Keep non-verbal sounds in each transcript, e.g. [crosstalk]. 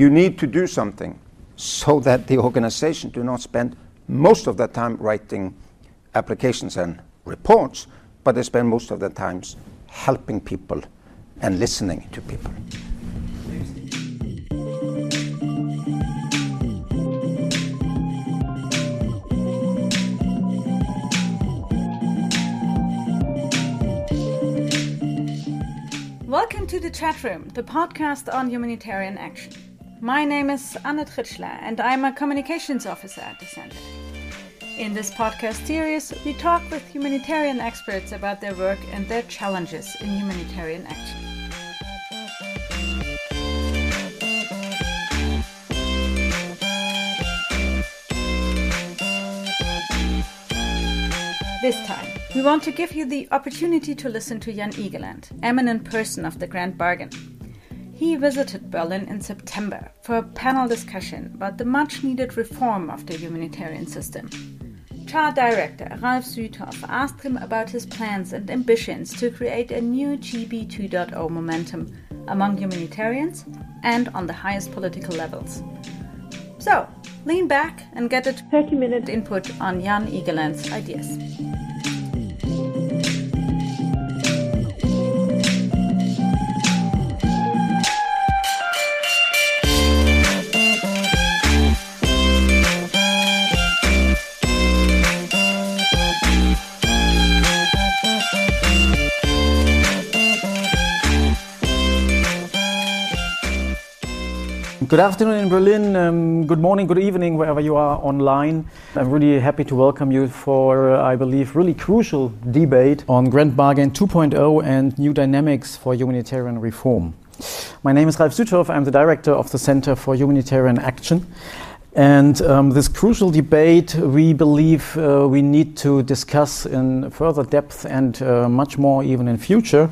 you need to do something so that the organization do not spend most of their time writing applications and reports, but they spend most of their times helping people and listening to people. Welcome to the chat room, the podcast on humanitarian action. My name is Anna Tritschler, and I'm a communications officer at the center. In this podcast series, we talk with humanitarian experts about their work and their challenges in humanitarian action. This time, we want to give you the opportunity to listen to Jan Egeland, eminent person of the Grand Bargain. He visited Berlin in September for a panel discussion about the much needed reform of the humanitarian system. CHA director Ralf Süthoff asked him about his plans and ambitions to create a new GB 2.0 momentum among humanitarians and on the highest political levels. So, lean back and get a 30 minute input on Jan Egeland's ideas. Good afternoon in Berlin. Um, good morning, good evening, wherever you are online. I'm really happy to welcome you for, uh, I believe, really crucial debate on Grand Bargain 2.0 and new dynamics for humanitarian reform. My name is Ralf Süthoff. I'm the director of the Center for Humanitarian Action. And um, this crucial debate, we believe uh, we need to discuss in further depth and uh, much more even in future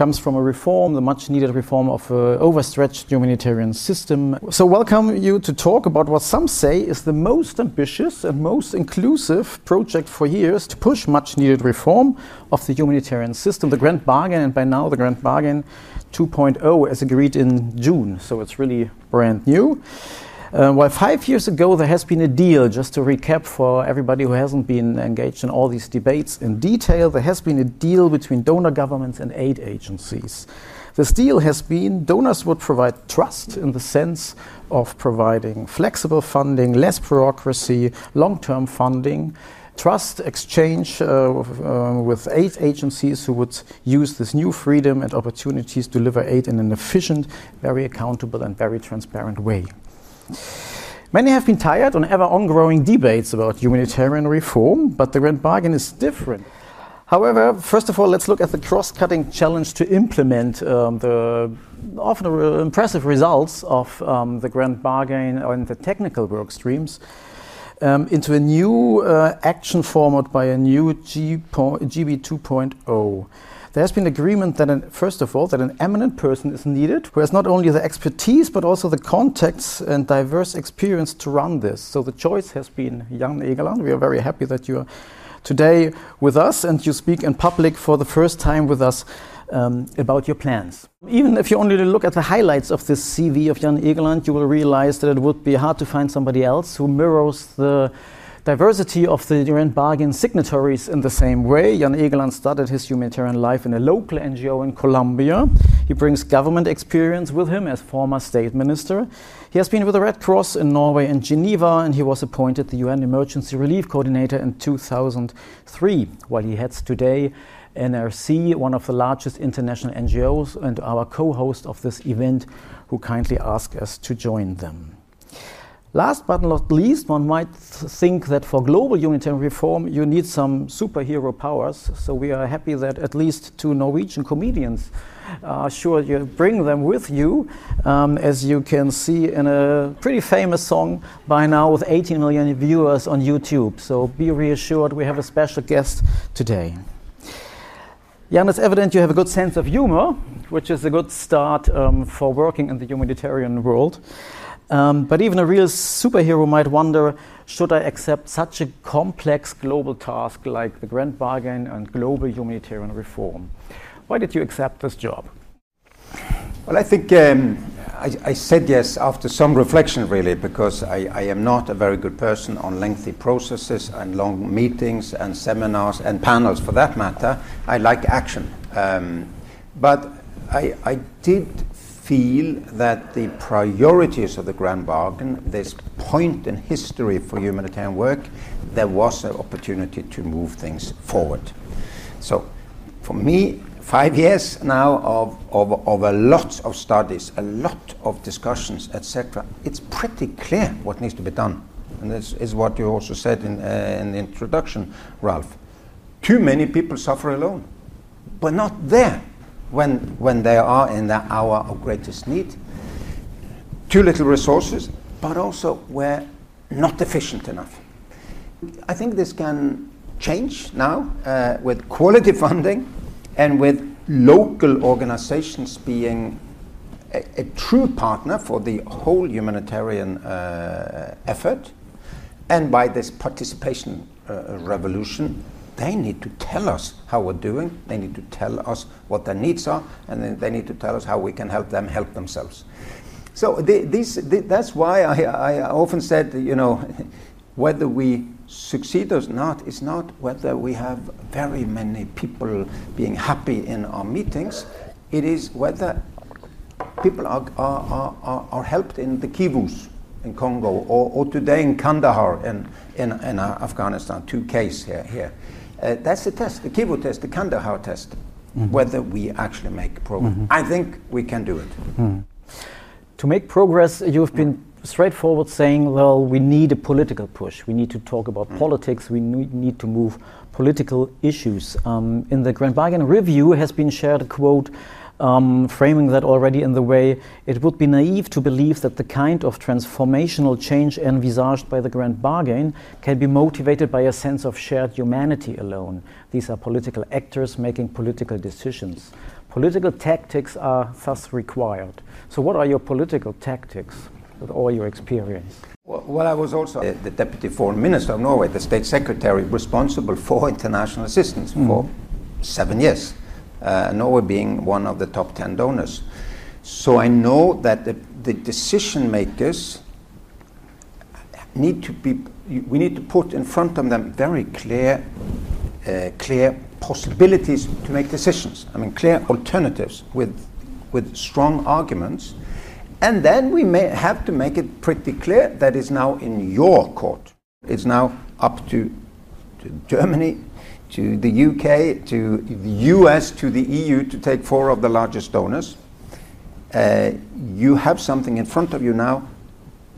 comes from a reform, the much needed reform of an overstretched humanitarian system. So, welcome you to talk about what some say is the most ambitious and most inclusive project for years to push much needed reform of the humanitarian system, the Grand Bargain, and by now the Grand Bargain 2.0 as agreed in June. So, it's really brand new. Uh, while five years ago there has been a deal, just to recap for everybody who hasn't been engaged in all these debates in detail, there has been a deal between donor governments and aid agencies. This deal has been donors would provide trust in the sense of providing flexible funding, less bureaucracy, long term funding, trust exchange uh, uh, with aid agencies who would use this new freedom and opportunities to deliver aid in an efficient, very accountable, and very transparent way. Many have been tired on ever ongoing debates about humanitarian reform, but the Grand Bargain is different. However, first of all, let's look at the cross cutting challenge to implement um, the often impressive results of um, the Grand Bargain and the technical work streams um, into a new uh, action format by a new GB 2.0 there has been agreement that, an, first of all, that an eminent person is needed who has not only the expertise but also the contacts and diverse experience to run this. So the choice has been Jan Egeland. We are very happy that you are today with us and you speak in public for the first time with us um, about your plans. Even if you only look at the highlights of this CV of Jan Egeland, you will realize that it would be hard to find somebody else who mirrors the diversity of the Grand Bargain signatories in the same way. Jan Egeland started his humanitarian life in a local NGO in Colombia. He brings government experience with him as former state minister. He has been with the Red Cross in Norway and Geneva, and he was appointed the UN Emergency Relief Coordinator in 2003, while he heads today NRC, one of the largest international NGOs, and our co host of this event, who kindly asked us to join them. Last but not least, one might think that for global humanitarian reform, you need some superhero powers. So we are happy that at least two Norwegian comedians are sure you bring them with you, um, as you can see in a pretty famous song by now with 18 million viewers on YouTube. So be reassured, we have a special guest today. Jan, it's evident you have a good sense of humor, which is a good start um, for working in the humanitarian world. Um, but even a real superhero might wonder should I accept such a complex global task like the Grand Bargain and global humanitarian reform? Why did you accept this job? Well, I think um, I, I, said yes after some reflection, really, because I, I, am not a very good person on lengthy processes and long meetings and seminars and panels for that matter. I like action. Um, but I, I did feel that the priorities of the Grand Bargain, this point in history for humanitarian work, there was an opportunity to move things forward. So, for me, five years now of, of, of a lot of studies, a lot of discussions, etc., it's pretty clear what needs to be done. And this is what you also said in, uh, in the introduction, Ralf. Too many people suffer alone. We're not there when, when they are in the hour of greatest need. Too little resources, but also we're not efficient enough. I think this can change now uh, with quality [laughs] funding and with local organizations being a, a true partner for the whole humanitarian uh, effort. And by this participation uh, revolution, they need to tell us how we're doing, they need to tell us what their needs are, and then they need to tell us how we can help them help themselves. So the, these, the, that's why I, I often said, you know, [laughs] whether we succeed or not is not whether we have very many people being happy in our meetings, it is whether people are, are, are, are helped in the Kivus in Congo or, or today in Kandahar in, in, in uh, Afghanistan, two cases here. here. Uh, that's the test, the Kivu test, the Kandahar test, mm-hmm. whether we actually make progress. Mm-hmm. I think we can do it. Mm. To make progress, you've been straightforward saying, well, we need a political push. We need to talk about mm. politics. We need to move political issues. Um, in the Grand Bargain Review has been shared a quote um, framing that already in the way it would be naive to believe that the kind of transformational change envisaged by the Grand Bargain can be motivated by a sense of shared humanity alone. These are political actors making political decisions. Political tactics are thus required. So, what are your political tactics with all your experience? Well, I was also the Deputy Foreign Minister of Norway, the State Secretary responsible for international assistance mm. for seven years Norway being one of the top 10 donors. So I know that the, decision makers need to be, we need to put in front of them very clear, uh, clear possibilities to make decisions. I mean, clear alternatives with, with strong arguments. And then we may have to make it pretty clear that it's now in your court. It's now up to Germany, to the UK, to the US, to the EU to take four of the largest donors. Uh, you have something in front of you now.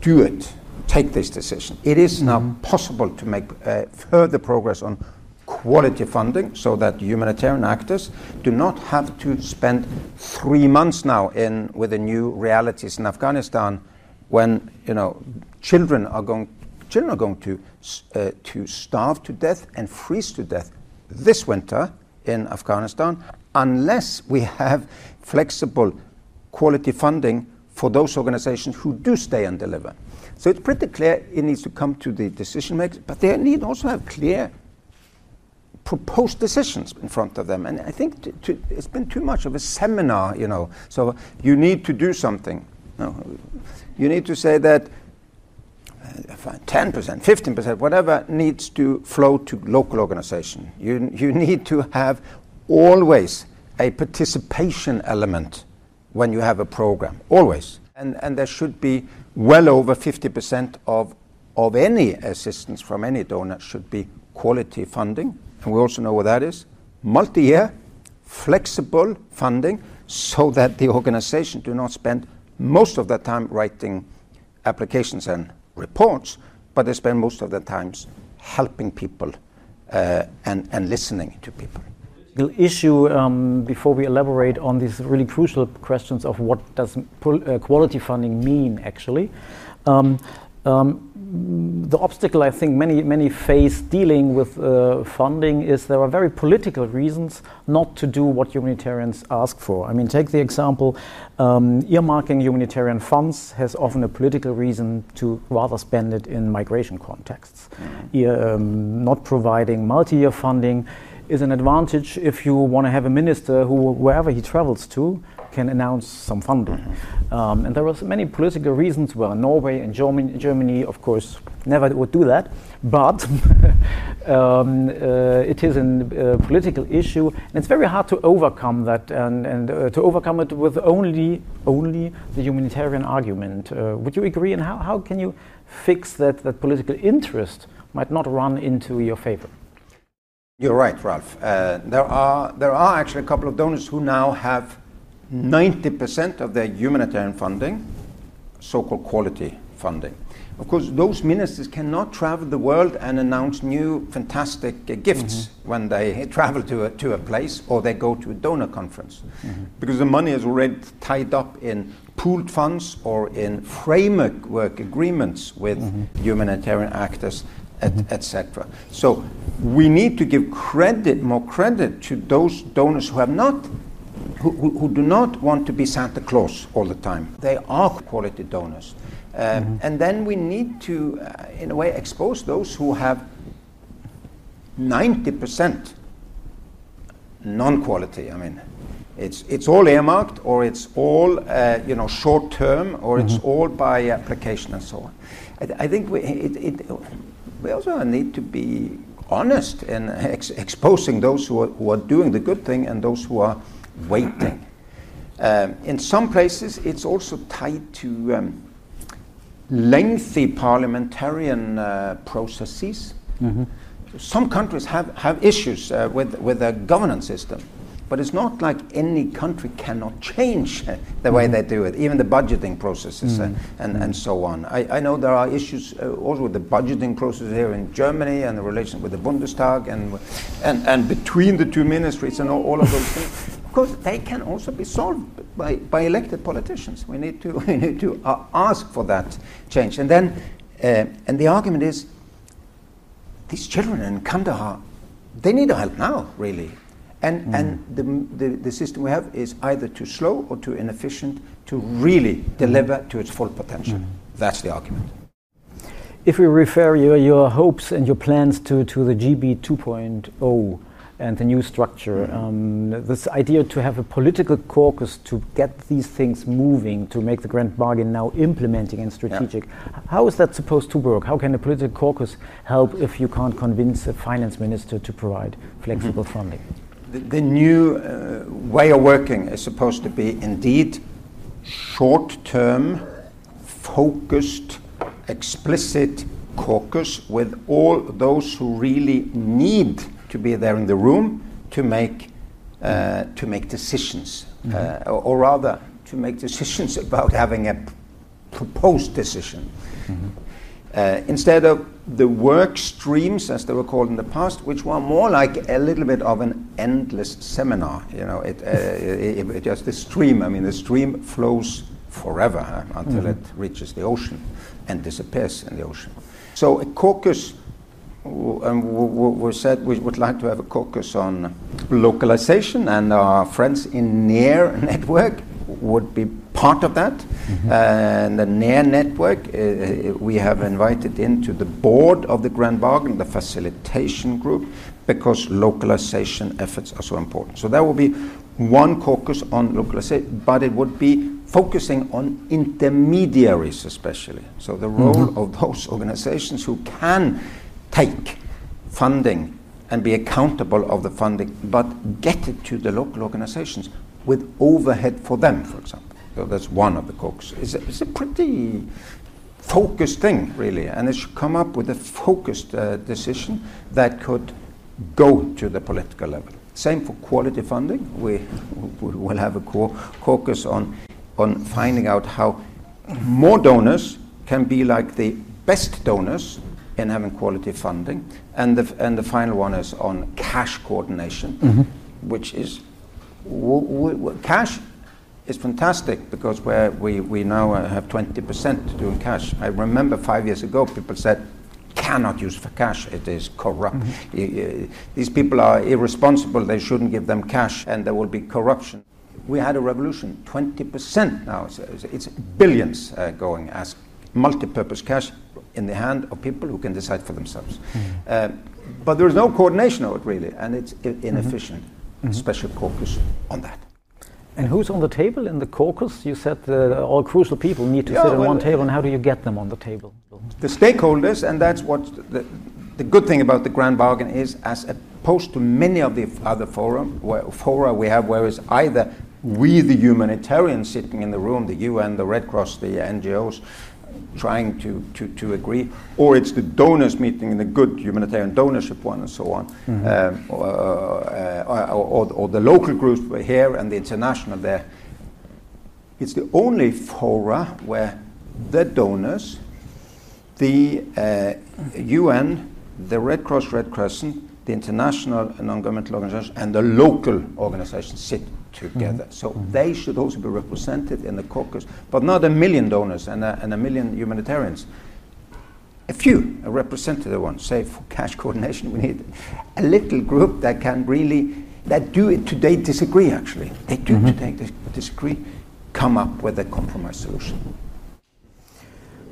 Do it. Take this decision. It is mm-hmm. now possible to make uh, further progress on quality funding so that humanitarian actors do not have to spend three months now in with the new realities in Afghanistan when you know children are going children are going to uh, to starve to death and freeze to death this winter in Afghanistan unless we have flexible quality funding for those organizations who do stay and deliver. So it's pretty clear it needs to come to the decision makers, but they need also have clear proposed decisions in front of them. And I think to, to, it's been too much of a seminar, you know. So you need to do something. No, you need to say that 10%, 15%, whatever needs to flow to local organization. You, you need to have always a participation element when you have a program, always. And, and there should be well over 50% of, of any assistance from any donor should be quality funding. And we also know what that is. Multi-year, flexible funding so that the organization do not spend most of their time writing applications and reports, but they spend most of their times helping people uh, and, and listening to people. The issue um, before we elaborate on these really crucial questions of what does uh, quality funding mean actually. Um, um, the obstacle I think many many face dealing with uh, funding is there are very political reasons not to do what humanitarians ask for. I mean, take the example um, earmarking humanitarian funds has often a political reason to rather spend it in migration contexts. Mm-hmm. Um, not providing multi-year funding is an advantage if you want to have a minister who wherever he travels to can announce some funding. Um, and there were many political reasons why Norway and Germany, Germany, of course, never would do that. But [laughs] um, uh, it is a uh, political issue, and it's very hard to overcome that and, and uh, to overcome it with only only the humanitarian argument. Uh, would you agree? And how, how can you fix that that political interest might not run into your favor? You're right, Ralf. Uh, there are there are actually a couple of donors who now have 90% of their humanitarian funding, so-called quality funding. Of course, those ministers cannot travel the world and announce new fantastic uh, gifts mm-hmm. when they [laughs] travel to a, to a place or they go to a donor conference. Mm-hmm. Because the money is already tied up in pooled funds or in framework agreements with mm-hmm. humanitarian actors, etc. Et mm-hmm. so we need to give credit, more credit, to those donors who have not who, who, who, do not want to be Santa Claus all the time. They are quality donors. Um, mm-hmm. And then we need to, uh, in a way, expose those who have 90% non quality. I mean, it's, it's all earmarked, or it's all uh, you know, short term, or mm-hmm. it's all by application and so on. I, I think we, it, it, we also need to be honest in ex- exposing those who are, who are doing the good thing and those who are waiting. Um, in some places, it's also tied to um, lengthy parliamentarian uh, processes. Mm-hmm. Some countries have, have issues uh, with, with the governance system, but it's not like any country cannot change [laughs] the mm-hmm. way they do it, even the budgeting processes mm-hmm. and, and, and, so on. I, I know there are issues uh, also with the budgeting process here in Germany and the relation with the Bundestag and, and, and between the two ministries and all, all of those things. Of course, they can also be solved by, by elected politicians. We need to, [laughs] we need to uh, ask for that change. And then, uh, and the argument is, these children in Kandahar, they need help now, really. And, mm. and the, the, the, system we have is either too slow or too inefficient to really deliver to its full potential. Mm. That's the argument. If we refer your, your hopes and your plans to, to the GB 2.0, and the new structure. Mm-hmm. Um, this idea to have a political caucus to get these things moving, to make the grand bargain now implementing and strategic. Yeah. How is that supposed to work? How can a political caucus help if you can't convince a finance minister to provide flexible mm-hmm. funding? The, the new uh, way of working is supposed to be indeed short term, focused, explicit caucus with all those who really need to be there in the room to make uh, to make decisions, mm-hmm. uh, or, or, rather to make decisions [laughs] about having a p- proposed decision. Mm-hmm. Uh, instead of the work streams, as they were called in the past, which were more like a little bit of an endless seminar. You know, it, uh, [laughs] it, it just the stream. I mean, the stream flows forever huh, until mm-hmm. it reaches the ocean and disappears in the ocean. So a caucus and we said we would like to have a caucus on localization, and our friends in NEAR network would be part of that. Mm-hmm. And the NEAR network, uh, uh, we have invited into the board of the Grand Bargain, the facilitation group, because localization efforts are so important. So there will be one caucus on localization, but it would be focusing on intermediaries especially. So the role mm-hmm. of those organizations who can take funding and be accountable of the funding, but get it to the local organizations with overhead for them, for example. So that's one of the caucus. It's a, it's a pretty focused thing, really, and it should come up with a focused uh, decision that could go to the political level. Same for quality funding. We, we will have a caucus on, on finding out how more donors can be like the best donors in having quality funding. And the, and the final one is on cash coordination, mm-hmm. which is w- w- cash is fantastic because we, we now have 20% doing cash. I remember five years ago people said, cannot use for cash, it is corrupt. Mm-hmm. These people are irresponsible, they shouldn't give them cash, and there will be corruption. We had a revolution, 20% now, it's, it's billions uh, going as multi purpose cash in the hand of people who can decide for themselves. Mm-hmm. Uh, but there is no coordination of it really, and it's inefficient. Mm-hmm. Special caucus on that. And who's on the table in the caucus? You said uh, all crucial people need to Yeah, sit well, one table, and how do you get them on the table? the stakeholders, and that's what the, the good thing about the grand bargain is, as opposed to many of the other forum, where, fora we have, where it's either we, the humanitarians, sitting in the room, the UN, the Red Cross, the NGOs, trying to, to, to agree, or it's the donors meeting in the good humanitarian donorship one and so on, um, or, uh, or, or, or the local groups were here and the international there. It's the only fora where the donors, the uh, UN, the Red Cross, Red Crescent, the international non-governmental organizations, and the local organizations sit together. Mm-hmm. So they should also be represented in the caucus, but not a million donors and a, and a million humanitarians. A few, a representative one. Say for cash coordination, we need a little group that can really, that do it today disagree actually. They do mm-hmm. today disagree, come up with a compromise solution.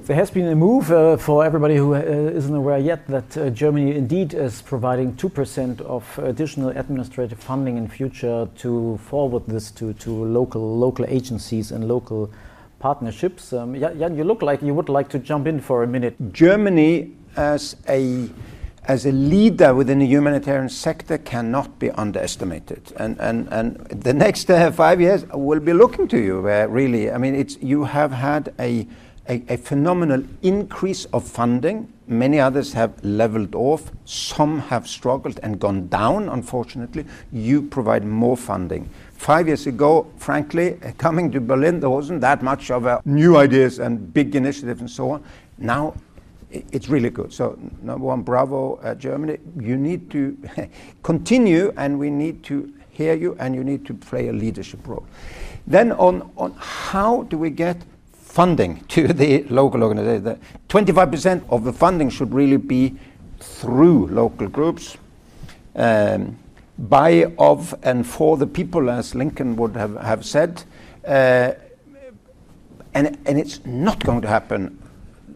There has been a move uh, for everybody who uh, isn't aware yet that uh, Germany indeed is providing 2% of additional administrative funding in future to forward this to, to local local agencies and local partnerships. Um, Jan, you look like you would like to jump in for a minute. Germany as a as a leader within the humanitarian sector cannot be underestimated. And, and, and the next uh, five years will be looking to you, uh, really. I mean, it's, you have had a, a, a phenomenal increase of funding. Many others have leveled off. Some have struggled and gone down, unfortunately. You provide more funding. Five years ago, frankly, [laughs] coming to Berlin, there wasn't that much of a new ideas and big initiatives and so on. Now it's really good. So, number one, bravo, uh, Germany. You need to [laughs] continue, and we need to hear you, and you need to play a leadership role. Then, on, on how do we get funding [laughs] to the local organization? The 25% of the funding should really be through local groups. Um, by, of, and for the people, as Lincoln would have, have said. Uh, and, and it's not going to happen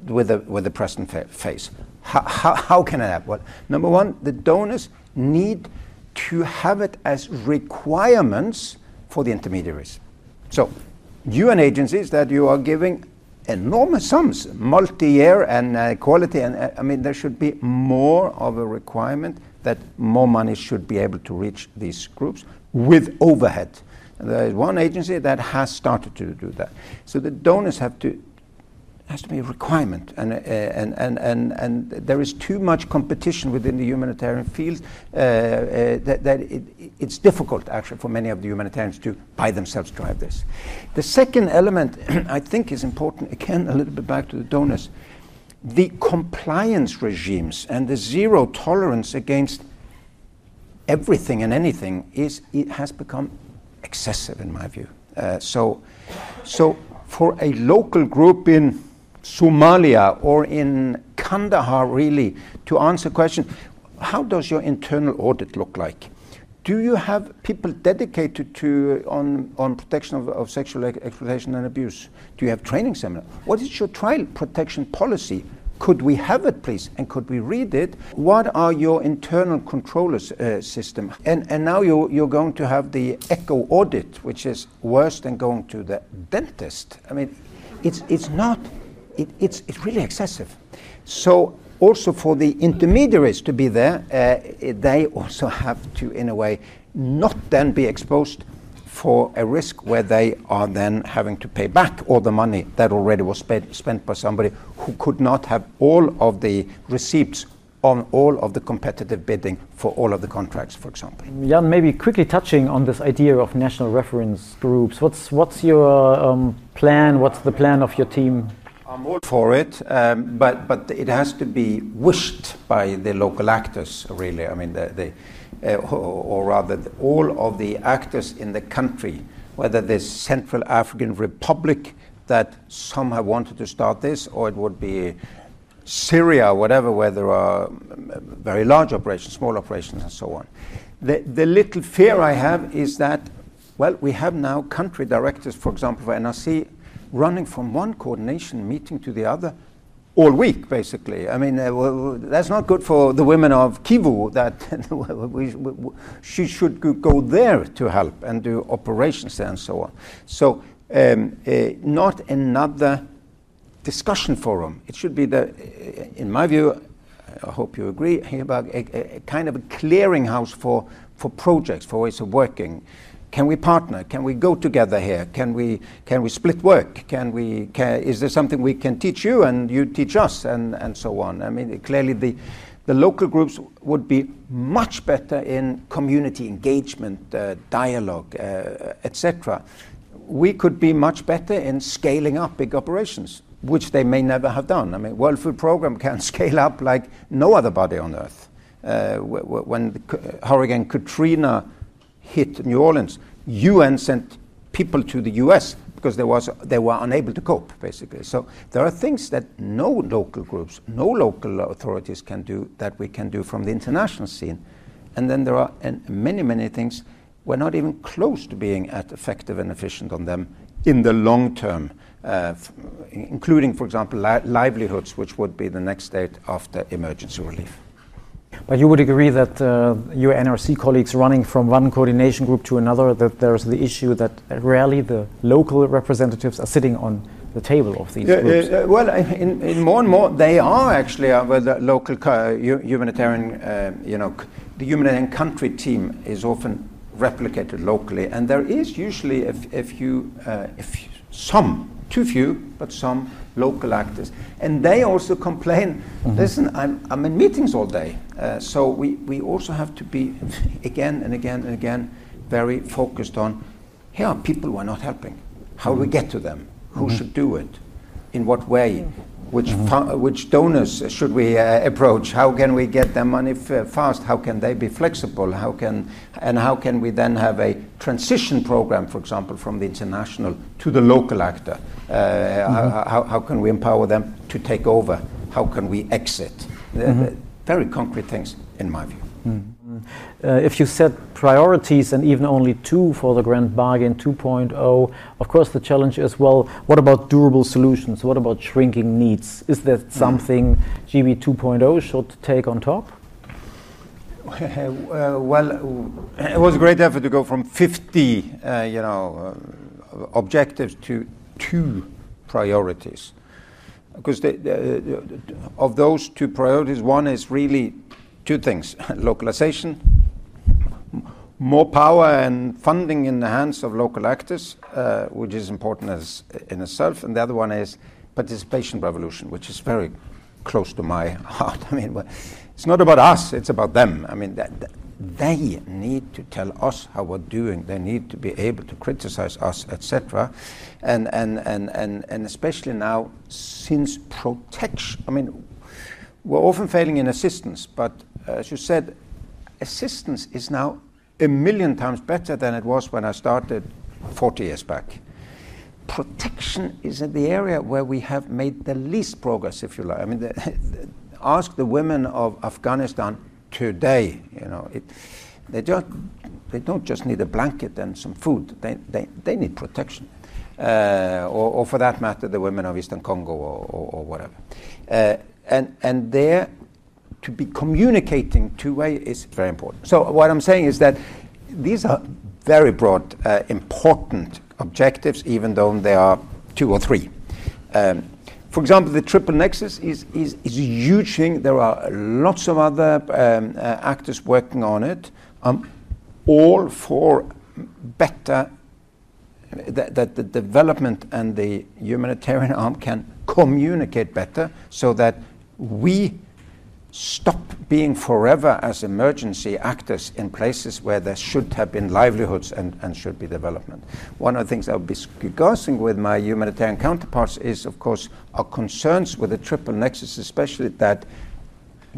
with the, with the present fa- phase. How, how, how can it happen? Well, number one, the donors need to have it as requirements for the intermediaries. So, UN agencies that you are giving enormous sums, multi-year and uh, quality, and uh, I mean there should be more of a requirement that more money should be able to reach these groups with overhead. There is one agency that has started to do that. So the donors have to has to be a requirement, and, uh, and, and, and, and there is too much competition within the humanitarian field uh, uh, that, that it, it's difficult actually for many of the humanitarians to by themselves drive this. The second element [clears throat] I think is important, again, a little bit back to the donors. The compliance regimes and the zero tolerance against everything and anything is it has become excessive in my view. Uh, so, so for a local group in Somalia or in Kandahar, really, to answer question, how does your internal audit look like? Do you have people dedicated to on, on protection of, of sexual ex- exploitation and abuse? Do you have training seminars? What is your child protection policy? Could we have it, please? And could we read it? What are your internal controllers uh, system? And, and now you're, you're going to have the ECHO audit, which is worse than going to the dentist. I mean, it's, it's not, it, it's, it's really excessive. So also for the intermediaries to be there, uh, they also have to, in a way, not then be exposed for a risk where they are then having to pay back all the money that already was spent, spent by somebody who could not have all of the receipts on all of the competitive bidding for all of the contracts, for example. Jan, maybe quickly touching on this idea of national reference groups. What's what's your um, plan? What's the plan of your team? I'm all for it, um, but but it has to be wished by the local actors. Really, I mean, the, the uh, or, rather, the, all of the actors in the country, whether the Central African Republic that some have wanted to start this, or it would be Syria, whatever, where there are um, very large operations, small operations, and so on. The, the little fear I have is that, well, we have now country directors, for example, for NRC, running from one coordination meeting to the other all week, basically. I mean, uh, that's not good for the women of Kivu. That [laughs] we, we, she should go there to help and do operations there and so on. So, um, uh, not another discussion forum. It should be the, uh, in my view, I hope you agree about a, a, kind of a clearinghouse for for projects, for ways of working. Can we partner? Can we go together here? Can we, can we split work? Can we, can, is there something we can teach you and you teach us and, and so on? I mean, clearly the, the local groups would be much better in community engagement, uh, dialogue, uh, etc. We could be much better in scaling up big operations, which they may never have done. I mean, World Food Program can [laughs] scale up like no other body on earth. Uh, when Hurricane Katrina hit New Orleans, UN sent people to the US because there was, they were unable to cope, basically. So there are things that no local groups, no local authorities can do that we can do from the international scene. And then there are many, many things we're not even close to being as effective and efficient on them in the long term, uh, including, for example, li livelihoods, which would be the next state after emergency relief. But you would agree that uh, your NRC colleagues running from one coordination group to another, that there's the issue that rarely the local representatives are sitting on the table of these yeah, groups. Uh, well, in, in, more and more, they are actually uh, with the local humanitarian, uh, you know, the humanitarian country team is often replicated locally, and there is usually a, a few, uh, a few, some, too few, but some local actors. And they also complain mm-hmm. listen, I'm, I'm in meetings all day. Uh, so we, we also have to be, [laughs] again and again and again, very focused on here are people who are not helping. How do we get to them? Who mm-hmm. should do it? In what way? Which, mm-hmm. which donors should we uh, approach? How can we get their money f- fast? How can they be flexible? How can, and how can we then have a transition program, for example, from the international to the local actor? Uh, mm-hmm. how, how can we empower them to take over? How can we exit? Mm-hmm. very concrete things, in my view. Uh, if you set priorities and even only two for the Grand Bargain 2.0, of course the challenge is well, what about durable solutions? What about shrinking needs? Is that mm. something GB 2.0 should take on top? [laughs] Uh, well, it was a great effort to go from 50, uh, you know, uh, objectives to two priorities. Because the, the, of those two priorities, one is really two things [laughs] localization, more power and funding in the hands of local actors, uh, which is important as, in itself, and the other one is participation revolution, which is very close to my [laughs] heart. I mean, it's not about us; it's about them. I mean, they need to tell us how we're doing. They need to be able to criticize us, etc. And especially now, since protection, I mean, we're often failing in assistance, but uh, as you said, assistance is now a million times better than it was when I started 40 years back. Protection is in the area where we have made the least progress, if you like. I mean, the, [laughs] ask the women of Afghanistan today. You know, it, they just they don't just need a blanket and some food. They they, they need protection, uh, or, or, for that matter, the women of Eastern Congo or, or, or whatever. Uh, and and there, to be communicating two way is very important. So what I'm saying is that these are very broad, uh, important objectives, even though there are two or three. Um, for example, the triple nexus is, is, is a huge thing. There are lots of other um, uh, actors working on it, um, all for better, that, that the development and the humanitarian arm can communicate better so that we stop being forever as emergency actors in places where there should have been livelihoods and, and should be development. One of the things I'll be discussing with my humanitarian counterparts is, of course, our concerns with the triple nexus, especially that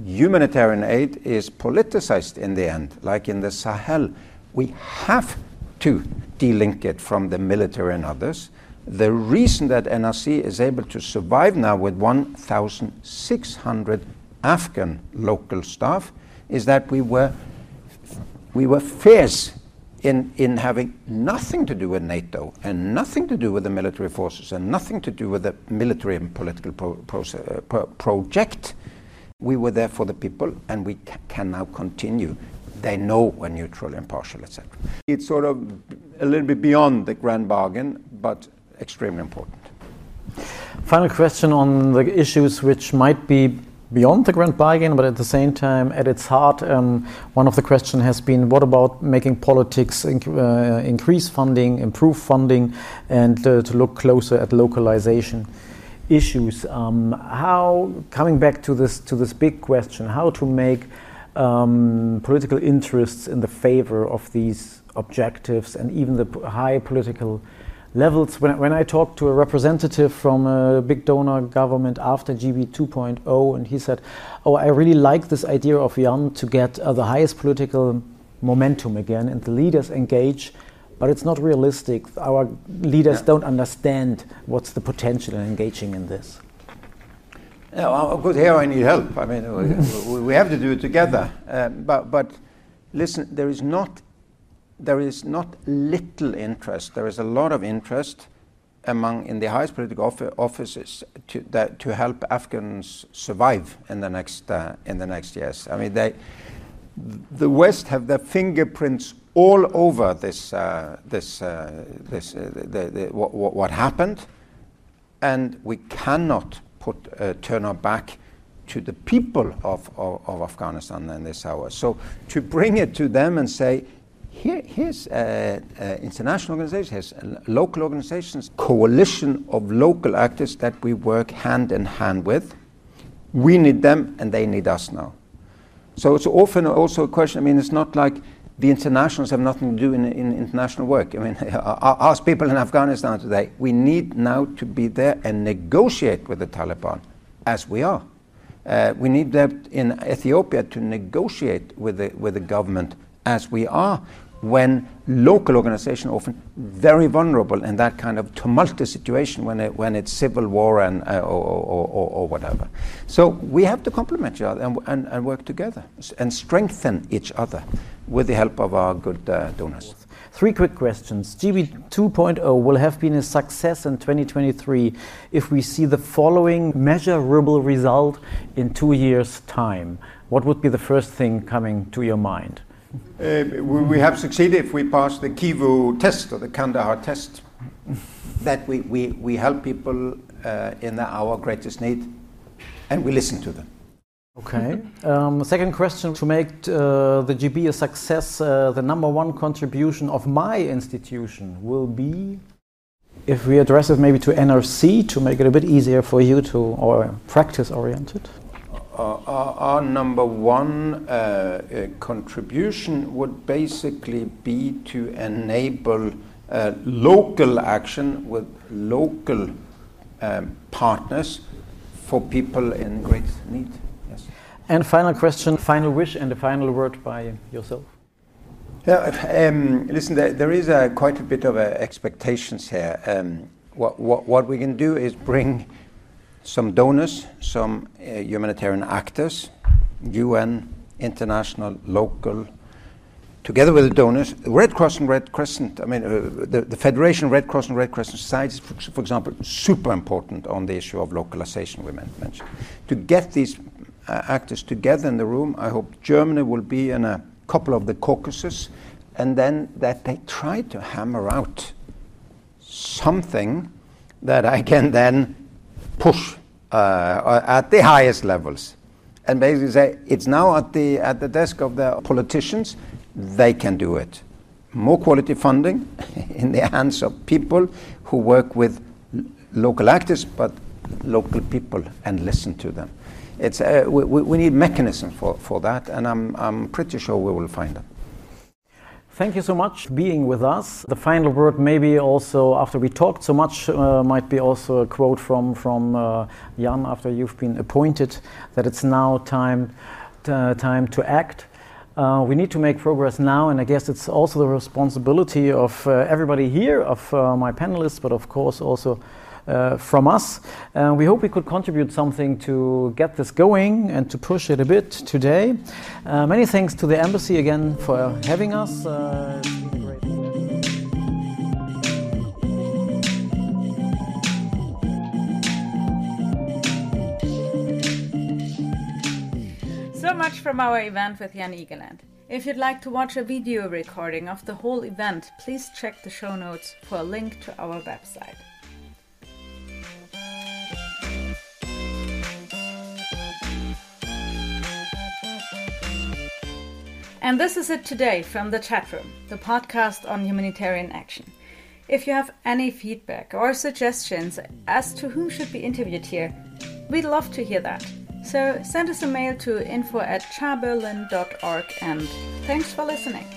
humanitarian aid is politicized in the end, like in the Sahel. We have to delink it from the military and others. The reason that NRC is able to survive now with 1,600 Afghan local staff is that we were, we were fierce in, in having nothing to do with NATO and nothing to do with the military forces and nothing to do with the military and political pro uh, pro project. We were there for the people and we can now continue. They know we're neutral, impartial, etc. It's sort of a little bit beyond the grand bargain, but extremely important. Final question on the issues which might be beyond the grand bargain, but at the same time, at its heart, um, one of the questions has been what about making politics inc uh, increase funding, improve funding, and uh, to look closer at localization issues? Um, how, coming back to this, to this big question, how to make um, political interests in the favor of these objectives and even the high political levels. When, when I talked to a representative from a big donor government after GB 2.0, and he said, Oh, I really like this idea of Jan to get uh, the highest political momentum again, and the leaders engage. But it's not realistic. Our leaders yeah. don't understand what's the potential in engaging in this. Yeah, well, of course, here I need help. I mean, we, we have to do it together. Uh, but, but listen, there is not there is not little interest, there is a lot of interest among in the highest political offices to, that, to help Afghans survive in the next uh, in the next years. I mean, they, the West have their fingerprints all over this uh, this uh, this uh, the, the, what, what, happened, and we cannot put uh, turn our back to the people of, of, of Afghanistan in this hour. So to bring it to them and say here, here's uh, uh, international organizations, local organizations, coalition of local actors that we work hand in hand with. We need them and they need us now. So it's often also a question, I mean, it's not like the internationals have nothing to do in, in international work. I mean, [laughs] ask people in Afghanistan today, we need now to be there and negotiate with the Taliban as we are. Uh, we need that in Ethiopia to negotiate with the, with the government as we are when local organizations are often very vulnerable in that kind of tumultuous situation when, it, when it's civil war and, uh, or, or, or, or, whatever. So we have to complement each other and, and, and, work together and strengthen each other with the help of our good uh, donors. Three quick questions. GB 2.0 will have been a success in 2023 if we see the following measurable result in two years' time. What would be the first thing coming to your mind? Uh, we have succeeded if we pass the Kivu test or the Kandahar test. that we, we, we help people uh, in our greatest need and we listen to them. Okay. Um, second question to make uh, the GB a success, uh, the number one contribution of my institution will be if we address it maybe to NRC to make it a bit easier for you to, or practice oriented. Our, our, number one uh, uh, contribution would basically be to enable uh, local action with local um, partners for people in great need. Yes. And final question, final wish, and a final word by yourself. Yeah, um, listen, there, there is a, quite a bit of uh, expectations here. Um, what, what, what we can do is bring some donors, some uh, humanitarian actors, UN, international, local, together with the donors, Red Cross and Red Crescent, I mean, uh, the, the, Federation Red Cross and Red Crescent Societies, for, for, example, super important on the issue of localization we mentioned. To get these uh, actors together in the room, I hope Germany will be in a couple of the caucuses, and then that they try to hammer out something that I can then push uh, at the highest levels. And basically say it's now at the at the desk of the politicians. They can do it. More quality funding [laughs] in the hands of people who work with local actors but local people and listen to them. It's uh, we, we need mechanism for, for that and I'm, I'm pretty sure we will find them Thank you so much for being with us. The final word, maybe also after we talked so much, uh, might be also a quote from from uh, Jan after you've been appointed that it's now time to, uh, time to act. Uh, we need to make progress now, and I guess it's also the responsibility of uh, everybody here, of uh, my panelists, but of course also uh, from us. Uh, we hope we could contribute something to get this going and to push it a bit today. Uh, many thanks to the embassy again for having us. Uh, so much from our event with Jan Egeland. If you'd like to watch a video recording of the whole event, please check the show notes for a link to our website. And this is it today from the CHAtroom, the podcast on humanitarian action. If you have any feedback or suggestions as to who should be interviewed here, we'd love to hear that. So send us a mail to info at chaberlin.org and thanks for listening.